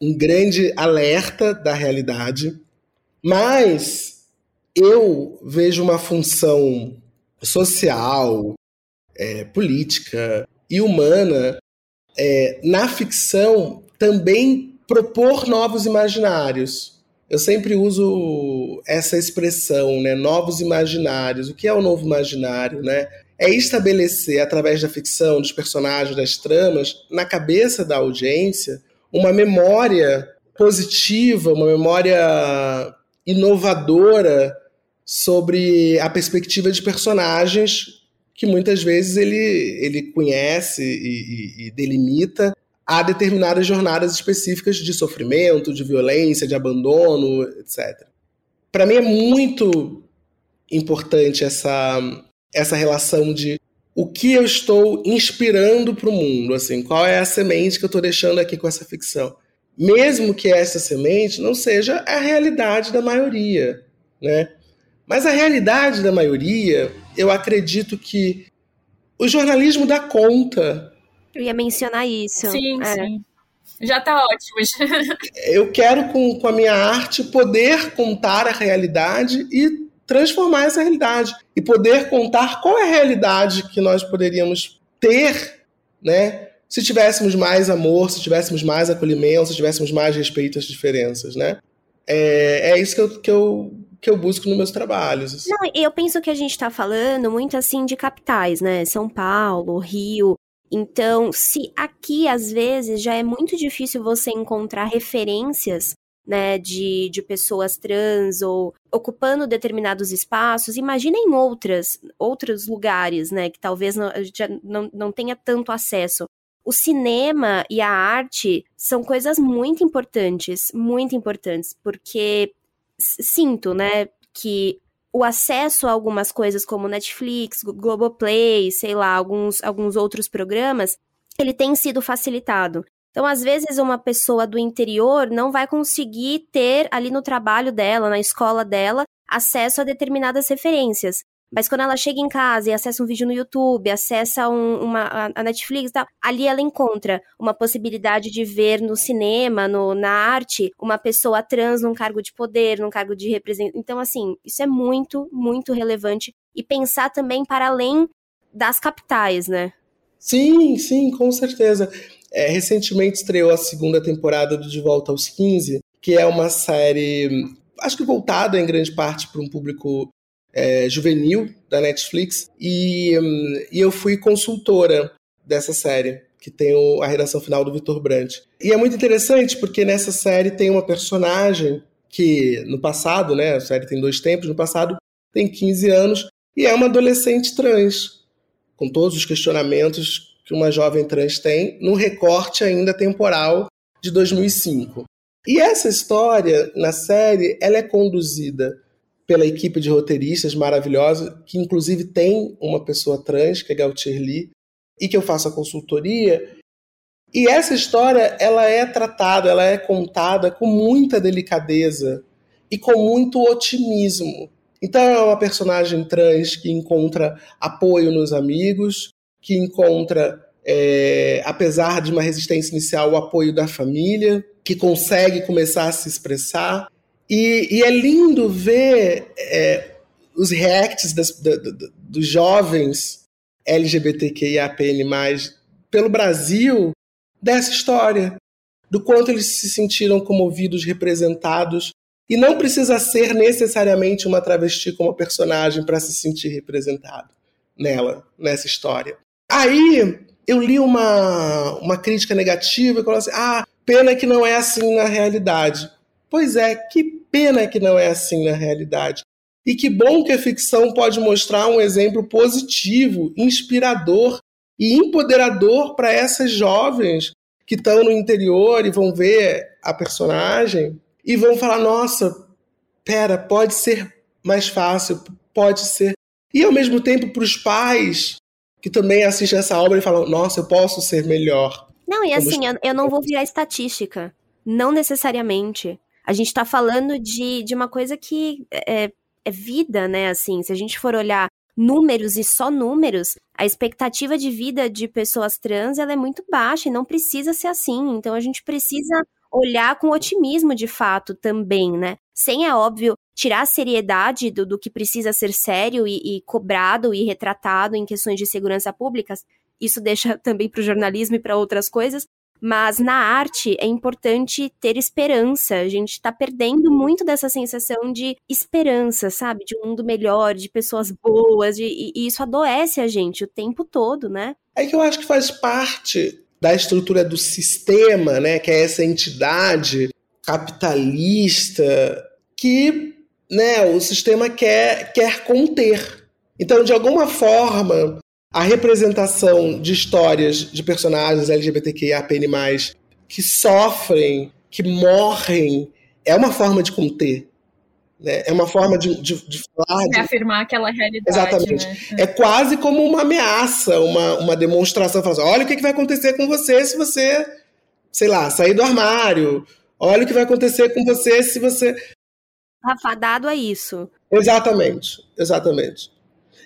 um grande alerta da realidade mas eu vejo uma função social, é, política e humana é, na ficção também propor novos imaginários. Eu sempre uso essa expressão, né? Novos imaginários. O que é o novo imaginário, né? É estabelecer, através da ficção, dos personagens, das tramas, na cabeça da audiência, uma memória positiva, uma memória inovadora sobre a perspectiva de personagens que muitas vezes ele, ele conhece e, e, e delimita a determinadas jornadas específicas de sofrimento, de violência, de abandono, etc. Para mim é muito importante essa, essa relação de o que eu estou inspirando para o mundo, assim, qual é a semente que eu estou deixando aqui com essa ficção mesmo que essa semente não seja a realidade da maioria, né? Mas a realidade da maioria, eu acredito que o jornalismo dá conta Eu ia mencionar isso. Sim, é. sim. Já tá ótimo. Eu quero, com, com a minha arte, poder contar a realidade e transformar essa realidade. E poder contar qual é a realidade que nós poderíamos ter, né? Se tivéssemos mais amor, se tivéssemos mais acolhimento, se tivéssemos mais respeito às diferenças, né? É, é isso que eu, que, eu, que eu busco nos meus trabalhos. Assim. Não, eu penso que a gente está falando muito assim de capitais, né? São Paulo, Rio. Então, se aqui às vezes já é muito difícil você encontrar referências né, de, de pessoas trans ou ocupando determinados espaços, imagina em outras, outros lugares, né, que talvez não, já não, não tenha tanto acesso. O cinema e a arte são coisas muito importantes, muito importantes, porque sinto, né, que o acesso a algumas coisas como Netflix, Globoplay, sei lá, alguns, alguns outros programas, ele tem sido facilitado. Então, às vezes, uma pessoa do interior não vai conseguir ter ali no trabalho dela, na escola dela, acesso a determinadas referências. Mas quando ela chega em casa e acessa um vídeo no YouTube, acessa um, uma, a Netflix e tal, ali ela encontra uma possibilidade de ver no cinema, no, na arte, uma pessoa trans num cargo de poder, num cargo de representação. Então, assim, isso é muito, muito relevante. E pensar também para além das capitais, né? Sim, sim, com certeza. É, recentemente estreou a segunda temporada do De Volta aos 15, que é uma série, acho que voltada em grande parte para um público é, juvenil da Netflix. E, um, e eu fui consultora dessa série, que tem o, a redação final do Vitor Brandt. E é muito interessante porque nessa série tem uma personagem que no passado, né, a série tem dois tempos, no passado tem 15 anos e é uma adolescente trans, com todos os questionamentos que uma jovem trans tem, num recorte ainda temporal de 2005. E essa história, na série, ela é conduzida pela equipe de roteiristas maravilhosa, que inclusive tem uma pessoa trans, que é Gautier Lee, e que eu faço a consultoria. E essa história, ela é tratada, ela é contada com muita delicadeza e com muito otimismo. Então é uma personagem trans que encontra apoio nos amigos, que encontra, é, apesar de uma resistência inicial, o apoio da família, que consegue começar a se expressar. E, e é lindo ver é, os reacts das, da, da, dos jovens LGBTQIAPN+, pelo Brasil, dessa história, do quanto eles se sentiram comovidos, representados, e não precisa ser necessariamente uma travesti como personagem para se sentir representado nela, nessa história. Aí eu li uma, uma crítica negativa e falou assim: ah, pena que não é assim na realidade. Pois é, que pena que não é assim na realidade. E que bom que a ficção pode mostrar um exemplo positivo, inspirador e empoderador para essas jovens que estão no interior e vão ver a personagem e vão falar: nossa, pera, pode ser mais fácil, pode ser. E ao mesmo tempo, para os pais que também assistem essa obra e falam: nossa, eu posso ser melhor. Não, e assim, eu, eu não vou virar estatística. Não necessariamente. A gente está falando de, de uma coisa que é, é vida, né? Assim, se a gente for olhar números e só números, a expectativa de vida de pessoas trans ela é muito baixa e não precisa ser assim. Então a gente precisa olhar com otimismo de fato também, né? Sem, é óbvio, tirar a seriedade do, do que precisa ser sério e, e cobrado e retratado em questões de segurança pública. Isso deixa também para o jornalismo e para outras coisas. Mas na arte é importante ter esperança. A gente está perdendo muito dessa sensação de esperança, sabe? De um mundo melhor, de pessoas boas, de, e, e isso adoece a gente o tempo todo, né? É que eu acho que faz parte da estrutura do sistema, né? Que é essa entidade capitalista que né, o sistema quer, quer conter. Então, de alguma forma, a representação de histórias de personagens LGBTQIAPN+, que sofrem, que morrem, é uma forma de conter. Né? É uma forma de, de, de falar. De... afirmar aquela realidade. Exatamente. Né? É quase como uma ameaça, uma, uma demonstração. Assim, Olha o que, que vai acontecer com você se você, sei lá, sair do armário. Olha o que vai acontecer com você se você afadado a isso. Exatamente, exatamente.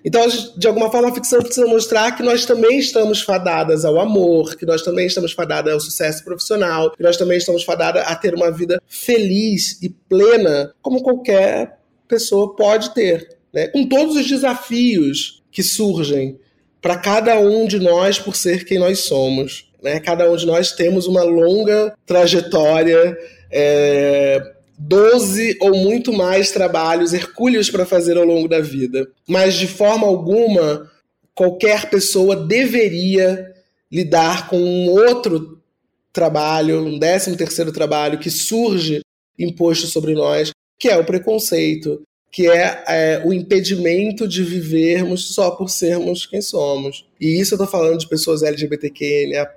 Então, de alguma forma, a ficção precisa mostrar que nós também estamos fadadas ao amor, que nós também estamos fadadas ao sucesso profissional, que nós também estamos fadadas a ter uma vida feliz e plena, como qualquer pessoa pode ter, né? com todos os desafios que surgem para cada um de nós por ser quem nós somos. Né? Cada um de nós temos uma longa trajetória. É, 12 ou muito mais trabalhos hercúleos para fazer ao longo da vida. Mas de forma alguma, qualquer pessoa deveria lidar com um outro trabalho, um décimo terceiro trabalho que surge imposto sobre nós, que é o preconceito, que é, é, o impedimento de vivermos só por sermos quem somos. E isso eu estou falando de pessoas LGBTQNAP+,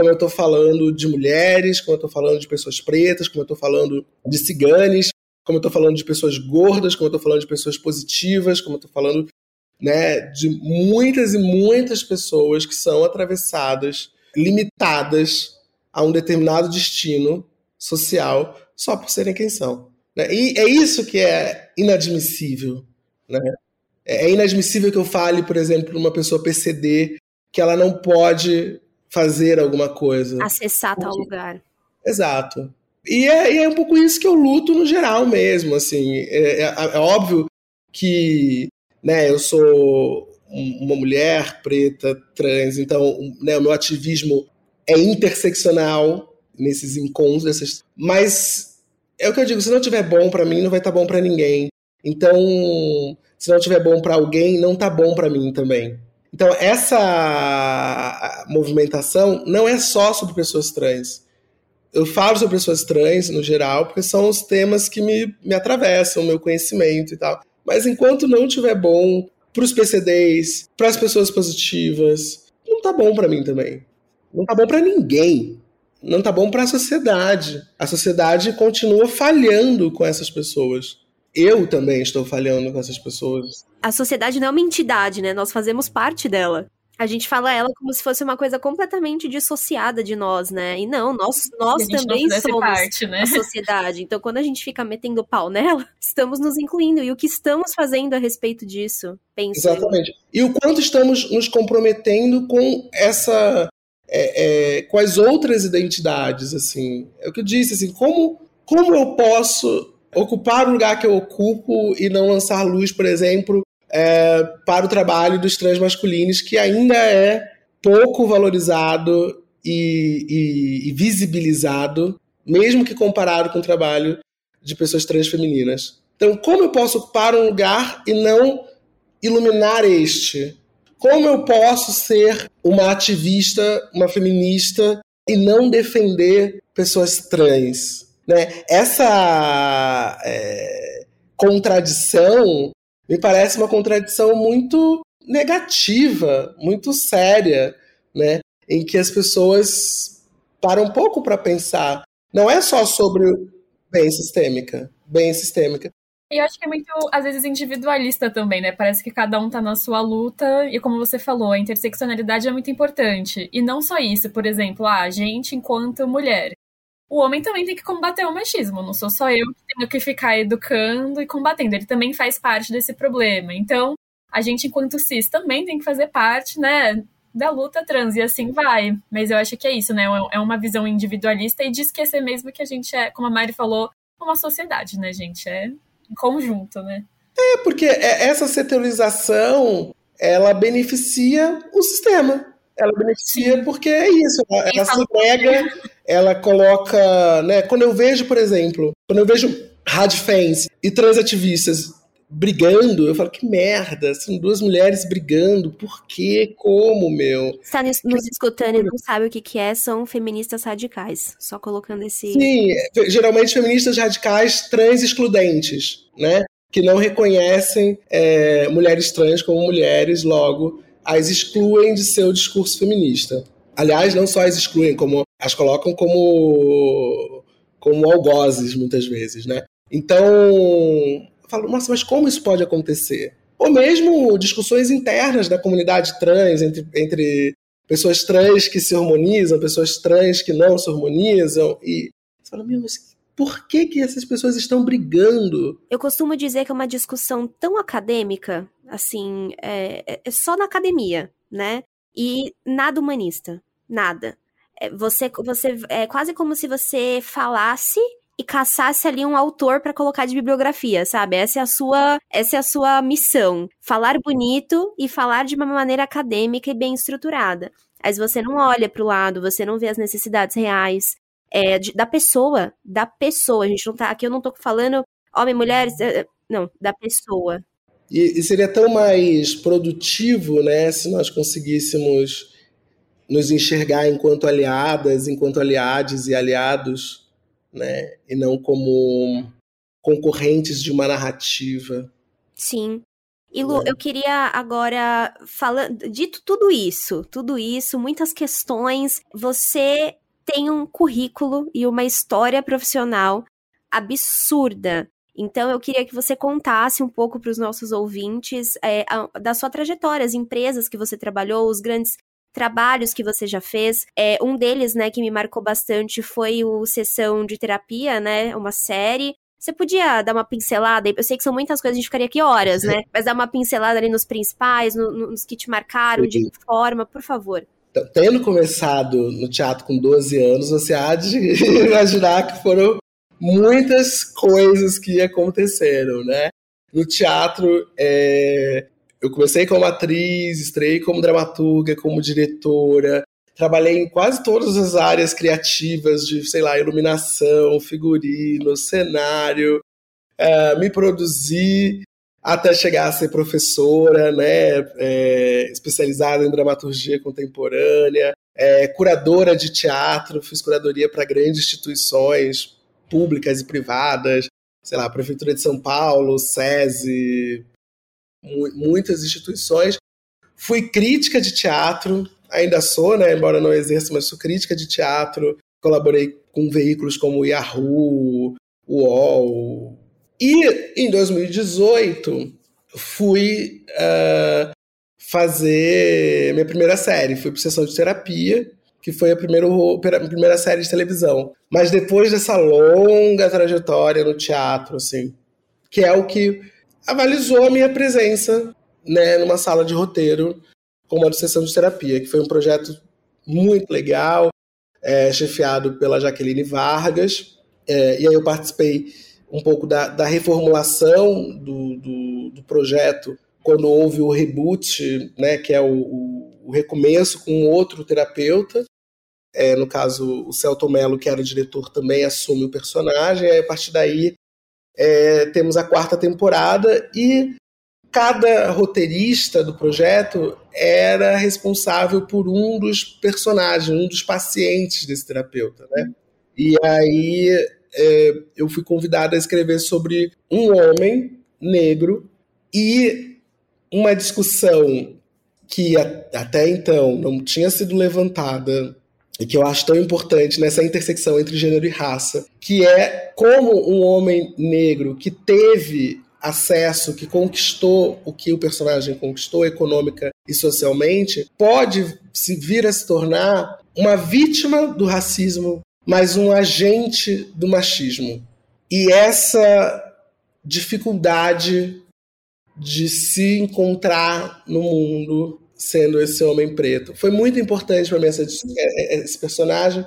como eu estou falando de mulheres, como eu estou falando de pessoas pretas, como eu estou falando de ciganes, como eu estou falando de pessoas gordas, como eu estou falando de pessoas positivas, como eu estou falando né, de muitas e muitas pessoas que são atravessadas, limitadas a um determinado destino social só por serem quem são. Né? E é isso que é inadmissível. Né? É inadmissível que eu fale, por exemplo, uma pessoa PCD que ela não pode fazer alguma coisa. Acessar tal lugar. Exato. E é, e é, um pouco isso que eu luto no geral mesmo, assim. É, é, é óbvio que né, eu sou uma mulher preta, trans, então né, o meu ativismo é interseccional nesses encontros, dessas... mas é o que eu digo, se não tiver bom para mim, não vai estar tá bom para ninguém. Então, se não tiver bom para alguém, não tá bom para mim também. Então, essa movimentação não é só sobre pessoas trans. Eu falo sobre pessoas trans, no geral, porque são os temas que me, me atravessam, o meu conhecimento e tal. Mas enquanto não tiver bom para os PCDs, para as pessoas positivas, não tá bom para mim também. Não tá bom para ninguém. Não tá bom para a sociedade. A sociedade continua falhando com essas pessoas eu também estou falhando com essas pessoas. A sociedade não é uma entidade, né? Nós fazemos parte dela. A gente fala ela como se fosse uma coisa completamente dissociada de nós, né? E não, nós, nós também somos parte, né? a sociedade. Então, quando a gente fica metendo pau nela, estamos nos incluindo. E o que estamos fazendo a respeito disso? Penso. Exatamente. E o quanto estamos nos comprometendo com essa. É, é, com as outras identidades, assim. É o que eu disse, assim, como, como eu posso ocupar o lugar que eu ocupo e não lançar luz, por exemplo, é, para o trabalho dos trans masculinos, que ainda é pouco valorizado e, e, e visibilizado, mesmo que comparado com o trabalho de pessoas trans femininas. Então, como eu posso ocupar um lugar e não iluminar este? Como eu posso ser uma ativista, uma feminista e não defender pessoas trans? Né? Essa é, contradição me parece uma contradição muito negativa, muito séria, né? em que as pessoas param um pouco para pensar. Não é só sobre bem sistêmica, bem sistêmica. E eu acho que é muito, às vezes, individualista também, né? Parece que cada um tá na sua luta, e como você falou, a interseccionalidade é muito importante. E não só isso, por exemplo, ah, a gente, enquanto mulher, o homem também tem que combater o machismo. Não sou só eu que tenho que ficar educando e combatendo. Ele também faz parte desse problema. Então, a gente, enquanto cis, também tem que fazer parte, né? Da luta trans, e assim vai. Mas eu acho que é isso, né? É uma visão individualista e de esquecer mesmo que a gente é, como a Mari falou, uma sociedade, né, gente? É em conjunto, né? É, porque é, essa setorização ela beneficia o sistema. Ela beneficia Sim. porque é isso, ela, ela se nega ela coloca, né, quando eu vejo, por exemplo, quando eu vejo radfans e transativistas brigando, eu falo, que merda, são duas mulheres brigando, por quê, como, meu? Está nos, escutando e não sabe o que que é, são feministas radicais, só colocando esse... Sim, geralmente feministas radicais trans excludentes, né, que não reconhecem é, mulheres trans como mulheres, logo as excluem de seu discurso feminista. Aliás, não só as excluem, como as colocam como, como algozes, muitas vezes, né? Então, eu falo, nossa, mas como isso pode acontecer? Ou mesmo discussões internas da comunidade trans, entre, entre pessoas trans que se harmonizam, pessoas trans que não se harmonizam, e você fala, meu, mas por que, que essas pessoas estão brigando? Eu costumo dizer que é uma discussão tão acadêmica, assim, é, é só na academia, né? E nada humanista, nada. É, você, você é quase como se você falasse e caçasse ali um autor para colocar de bibliografia, sabe? Essa é a sua, essa é a sua missão, falar bonito e falar de uma maneira acadêmica e bem estruturada. Mas você não olha para o lado, você não vê as necessidades reais é, de, da pessoa, da pessoa. A gente não tá aqui, eu não tô falando homem, mulher, é, é, não, da pessoa. E, e seria tão mais produtivo, né, se nós conseguíssemos nos enxergar enquanto aliadas, enquanto aliados e aliados, né, e não como concorrentes de uma narrativa. Sim. E Lu, é. eu queria agora falando, dito tudo isso, tudo isso, muitas questões, você tem um currículo e uma história profissional absurda. Então eu queria que você contasse um pouco para os nossos ouvintes é, a, da sua trajetória, as empresas que você trabalhou, os grandes trabalhos que você já fez. É, um deles, né, que me marcou bastante foi o Sessão de Terapia, né, uma série. Você podia dar uma pincelada? Eu sei que são muitas coisas, a gente ficaria aqui horas, né? Mas dar uma pincelada ali nos principais, no, nos que te marcaram, de que forma, por favor. Tendo começado no teatro com 12 anos, você há de imaginar que foram muitas coisas que aconteceram, né? No teatro, é... eu comecei como atriz, estrei como dramaturga, como diretora, trabalhei em quase todas as áreas criativas de, sei lá, iluminação, figurino, cenário, uh, me produzi até chegar a ser professora, né, é, especializada em dramaturgia contemporânea, é, curadora de teatro, fiz curadoria para grandes instituições públicas e privadas, sei lá, Prefeitura de São Paulo, SESI, muitas instituições. Fui crítica de teatro, ainda sou, né, embora não exerça, mas sou crítica de teatro. Colaborei com veículos como o Yahoo, o UOL. E em 2018 fui uh, fazer minha primeira série. Fui para sessão de terapia, que foi a primeira, a primeira série de televisão. Mas depois dessa longa trajetória no teatro, assim, que é o que avalizou a minha presença né, numa sala de roteiro como a de sessão de terapia, que foi um projeto muito legal, é, chefiado pela Jaqueline Vargas. É, e aí eu participei um pouco da, da reformulação do, do, do, projeto quando houve o reboot, né, que é o, o, o recomeço com outro terapeuta. É, no caso, o Celto Mello, que era o diretor, também assume o personagem. E aí, a partir daí, é, temos a quarta temporada e cada roteirista do projeto era responsável por um dos personagens, um dos pacientes desse terapeuta, né? E aí é, eu fui convidado a escrever sobre um homem negro e uma discussão que até então não tinha sido levantada e que eu acho tão importante nessa intersecção entre gênero e raça, que é como um homem negro que teve acesso, que conquistou o que o personagem conquistou econômica e socialmente, pode se vir a se tornar uma vítima do racismo, mas um agente do machismo. E essa dificuldade de se encontrar no mundo sendo esse homem preto. Foi muito importante para mim essa, é, é, esse personagem.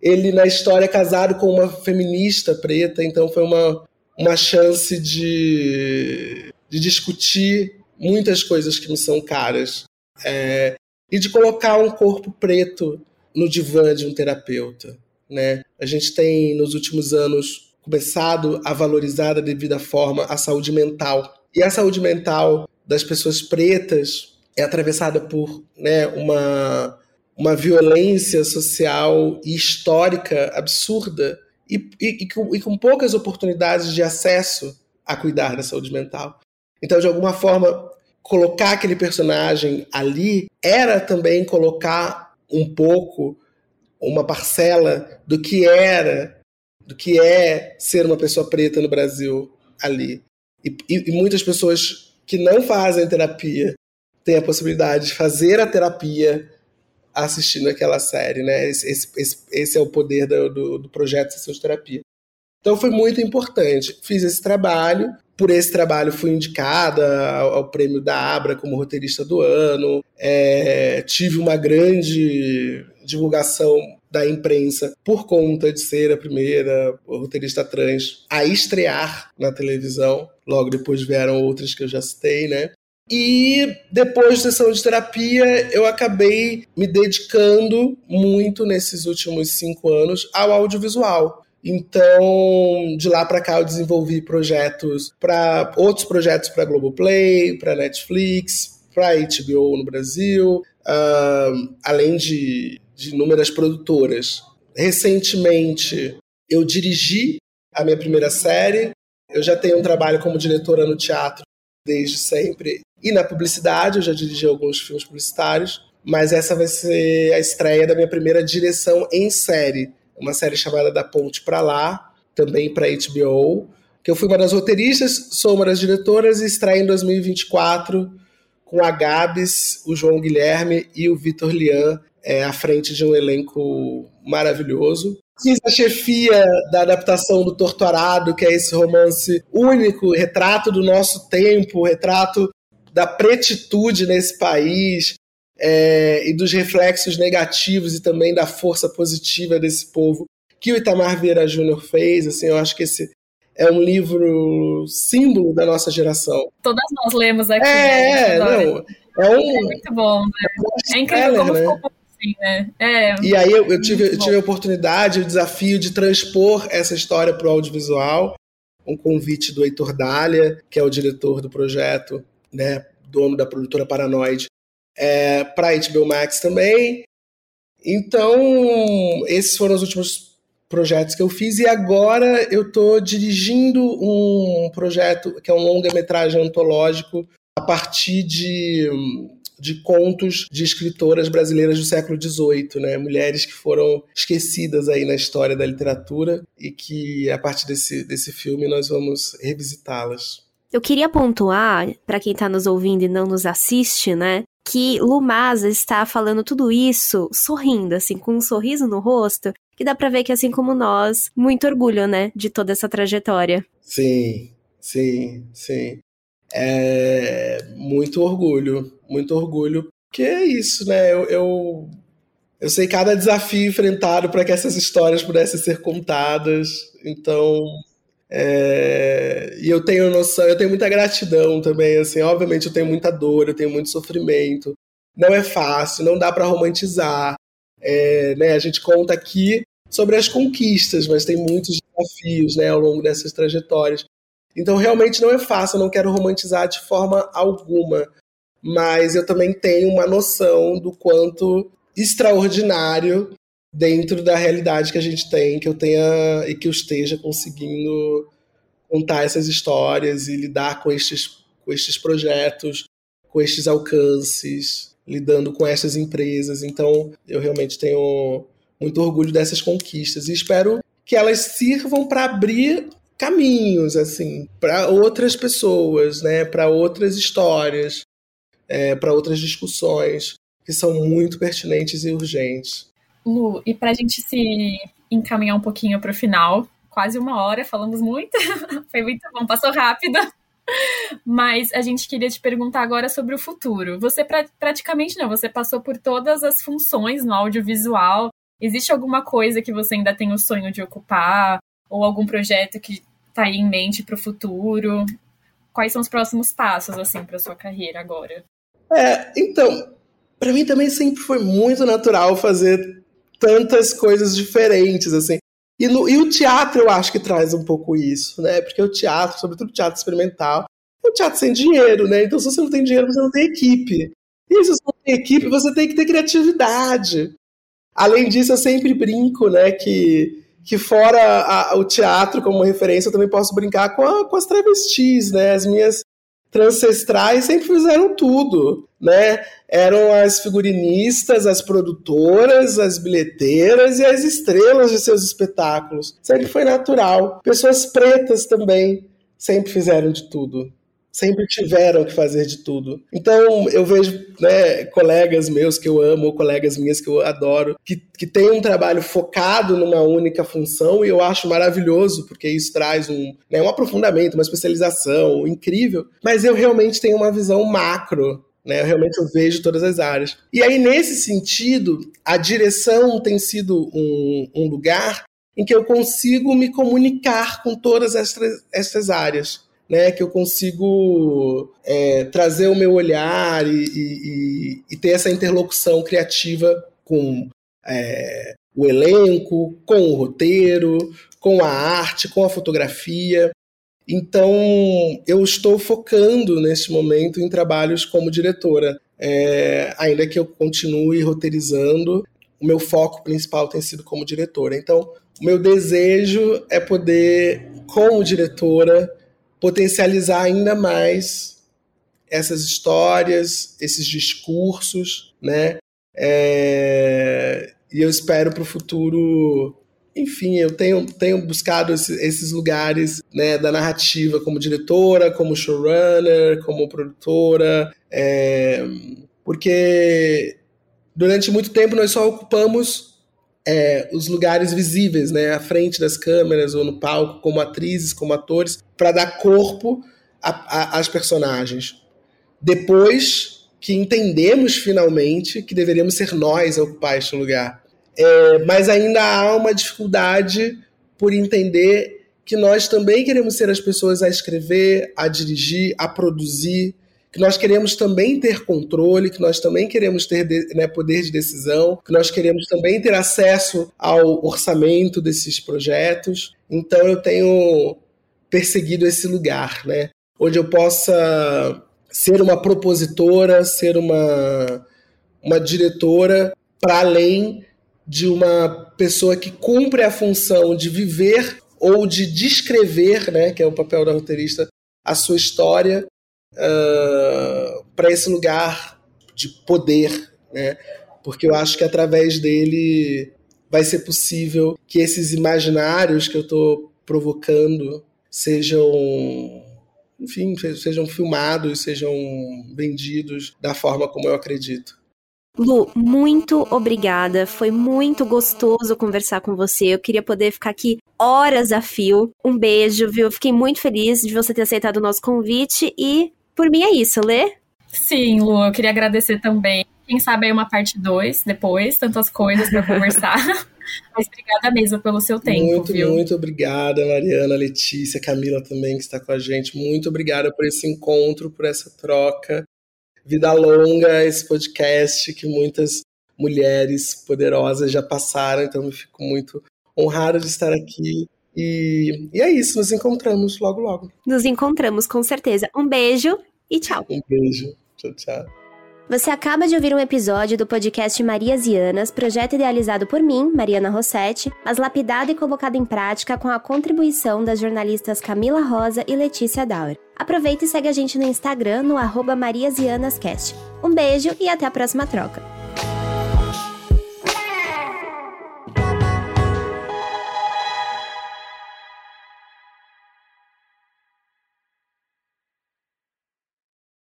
Ele, na história, é casado com uma feminista preta, então foi uma, uma chance de, de discutir muitas coisas que me são caras. É, e de colocar um corpo preto no divã de um terapeuta. Né? A gente tem, nos últimos anos, começado a valorizar da devida forma a saúde mental. E a saúde mental das pessoas pretas é atravessada por né, uma, uma violência social e histórica absurda e, e, e, com, e com poucas oportunidades de acesso a cuidar da saúde mental. Então, de alguma forma, colocar aquele personagem ali era também colocar um pouco, uma parcela do que era, do que é ser uma pessoa preta no Brasil ali. E, e, e muitas pessoas que não fazem terapia têm a possibilidade de fazer a terapia assistindo aquela série, né? Esse, esse, esse é o poder do, do, do projeto Sessão de Terapia. Então foi muito importante. Fiz esse trabalho, por esse trabalho fui indicada ao, ao prêmio da Abra como roteirista do ano. É, tive uma grande divulgação da imprensa por conta de ser a primeira roteirista trans a estrear na televisão. Logo depois vieram outras que eu já citei, né? E depois da sessão de terapia, eu acabei me dedicando muito nesses últimos cinco anos ao audiovisual. Então, de lá para cá, eu desenvolvi projetos para outros projetos para Globoplay, para Netflix, para HBO no Brasil, uh, além de, de inúmeras produtoras. Recentemente, eu dirigi a minha primeira série. Eu já tenho um trabalho como diretora no teatro desde sempre e na publicidade. Eu já dirigi alguns filmes publicitários, mas essa vai ser a estreia da minha primeira direção em série uma série chamada Da Ponte para Lá, também para HBO, que eu fui uma das roteiristas, sou uma das diretoras e estreia em 2024 com a Gabs, o João Guilherme e o Vitor Lian é, à frente de um elenco maravilhoso. Fiz a chefia da adaptação do Torturado, que é esse romance único, retrato do nosso tempo, retrato da pretitude nesse país, é, e dos reflexos negativos e também da força positiva desse povo que o Itamar Vieira Júnior fez. Assim, eu acho que esse é um livro símbolo da nossa geração. Todas nós lemos aqui. É, né? não. É, um, é muito bom, né? É, incrível como né? ficou assim, né? É, e aí eu, eu tive, eu tive a oportunidade, o desafio de transpor essa história para o audiovisual. Um convite do Heitor Dália, que é o diretor do projeto, né, dono da produtora Paranoide, é, para HBO Max também. Então, esses foram os últimos projetos que eu fiz e agora eu estou dirigindo um projeto que é um longa-metragem antológico a partir de, de contos de escritoras brasileiras do século XVIII, né? mulheres que foram esquecidas aí na história da literatura e que a partir desse, desse filme nós vamos revisitá-las. Eu queria pontuar, para quem está nos ouvindo e não nos assiste, né, que Lumasa está falando tudo isso sorrindo, assim, com um sorriso no rosto, que dá para ver que, assim como nós, muito orgulho, né, de toda essa trajetória. Sim, sim, sim. É muito orgulho, muito orgulho, porque é isso, né? Eu, eu, eu sei cada desafio enfrentado para que essas histórias pudessem ser contadas, então é, e eu tenho noção, eu tenho muita gratidão também, assim, obviamente eu tenho muita dor, eu tenho muito sofrimento. Não é fácil, não dá para romantizar. É, né, a gente conta aqui sobre as conquistas, mas tem muitos desafios né, ao longo dessas trajetórias. Então realmente não é fácil, eu não quero romantizar de forma alguma, mas eu também tenho uma noção do quanto extraordinário dentro da realidade que a gente tem, que eu tenha e que eu esteja conseguindo contar essas histórias e lidar com estes, com estes projetos, com estes alcances, lidando com estas empresas. Então, eu realmente tenho muito orgulho dessas conquistas e espero que elas sirvam para abrir caminhos assim para outras pessoas, né, para outras histórias, é, para outras discussões que são muito pertinentes e urgentes. Lu, e para a gente se encaminhar um pouquinho para o final, quase uma hora, falamos muito, foi muito bom, passou rápido. Mas a gente queria te perguntar agora sobre o futuro. Você pra, praticamente não, você passou por todas as funções no audiovisual. Existe alguma coisa que você ainda tem o sonho de ocupar? Ou algum projeto que está aí em mente para o futuro? Quais são os próximos passos, assim, para sua carreira agora? É, então, para mim também sempre foi muito natural fazer tantas coisas diferentes, assim. E, no, e o teatro eu acho que traz um pouco isso, né? Porque o teatro, sobretudo o teatro experimental, é um teatro sem dinheiro, né? Então se você não tem dinheiro, você não tem equipe. E se você não tem equipe, você tem que ter criatividade. Além disso, eu sempre brinco, né, que, que fora a, o teatro como referência, eu também posso brincar com, a, com as travestis, né? As minhas transcestrais sempre fizeram tudo, né? Eram as figurinistas, as produtoras, as bilheteiras e as estrelas de seus espetáculos. Sempre foi natural. Pessoas pretas também sempre fizeram de tudo. Sempre tiveram que fazer de tudo. Então eu vejo né, colegas meus que eu amo, colegas minhas que eu adoro, que, que têm um trabalho focado numa única função e eu acho maravilhoso, porque isso traz um, né, um aprofundamento, uma especialização incrível. Mas eu realmente tenho uma visão macro né? Eu realmente eu vejo todas as áreas. E aí, nesse sentido, a direção tem sido um, um lugar em que eu consigo me comunicar com todas essas áreas né, que eu consigo é, trazer o meu olhar e, e, e, ter essa interlocução criativa com é, o elenco, com o roteiro, com a arte, com a fotografia. Então, eu estou focando neste momento em trabalhos como diretora, é, ainda que eu continue roteirizando. O meu foco principal tem sido como diretora. Então, o meu desejo é poder, como diretora, potencializar ainda mais essas histórias, esses discursos, né? É... E eu espero para o futuro, enfim, eu tenho, tenho buscado esse, esses lugares né, da narrativa como diretora, como showrunner, como produtora, é... porque durante muito tempo nós só ocupamos é, os lugares visíveis, né, à frente das câmeras ou no palco, como atrizes, como atores, para dar corpo às personagens. Depois que entendemos finalmente que deveríamos ser nós a ocupar este lugar. É, mas ainda há uma dificuldade por entender que nós também queremos ser as pessoas a escrever, a dirigir, a produzir, que nós queremos também ter controle, que nós também queremos ter né, poder de decisão, que nós queremos também ter acesso ao orçamento desses projetos. Então eu tenho perseguido esse lugar, né, onde eu possa ser uma propositora, ser uma, uma diretora para além de uma pessoa que cumpre a função de viver ou de descrever, né, que é o papel da roteirista, a sua história uh, ah, para esse lugar de poder, né? Porque eu acho que através dele vai ser possível que esses imaginários que eu estou provocando sejam, enfim, sejam filmados, sejam vendidos da forma como eu acredito. Lu, muito obrigada. Foi muito gostoso conversar com você. Eu queria poder ficar aqui horas a fio. Um beijo, viu? Fiquei muito feliz de você ter aceitado o nosso convite e por mim é isso, Lê? Sim, Lu, eu queria agradecer também. Quem sabe aí uma parte 2 depois, tantas coisas para conversar. Mas obrigada mesmo pelo seu tempo. Muito, viu? muito obrigada, Mariana, Letícia, Camila também, que está com a gente. Muito obrigada por esse encontro, por essa troca. Vida longa, esse podcast que muitas mulheres poderosas já passaram, então eu fico muito honrada de estar aqui e, e é isso, nos encontramos logo, logo. Nos encontramos, com certeza. Um beijo e tchau. Um beijo. Tchau, tchau. Você acaba de ouvir um episódio do podcast Marias e Anas, projeto idealizado por mim, Mariana Rossetti, mas lapidado e colocado em prática com a contribuição das jornalistas Camila Rosa e Letícia Dauer. Aproveita e segue a gente no Instagram no arroba mariasianascast. Um beijo e até a próxima troca.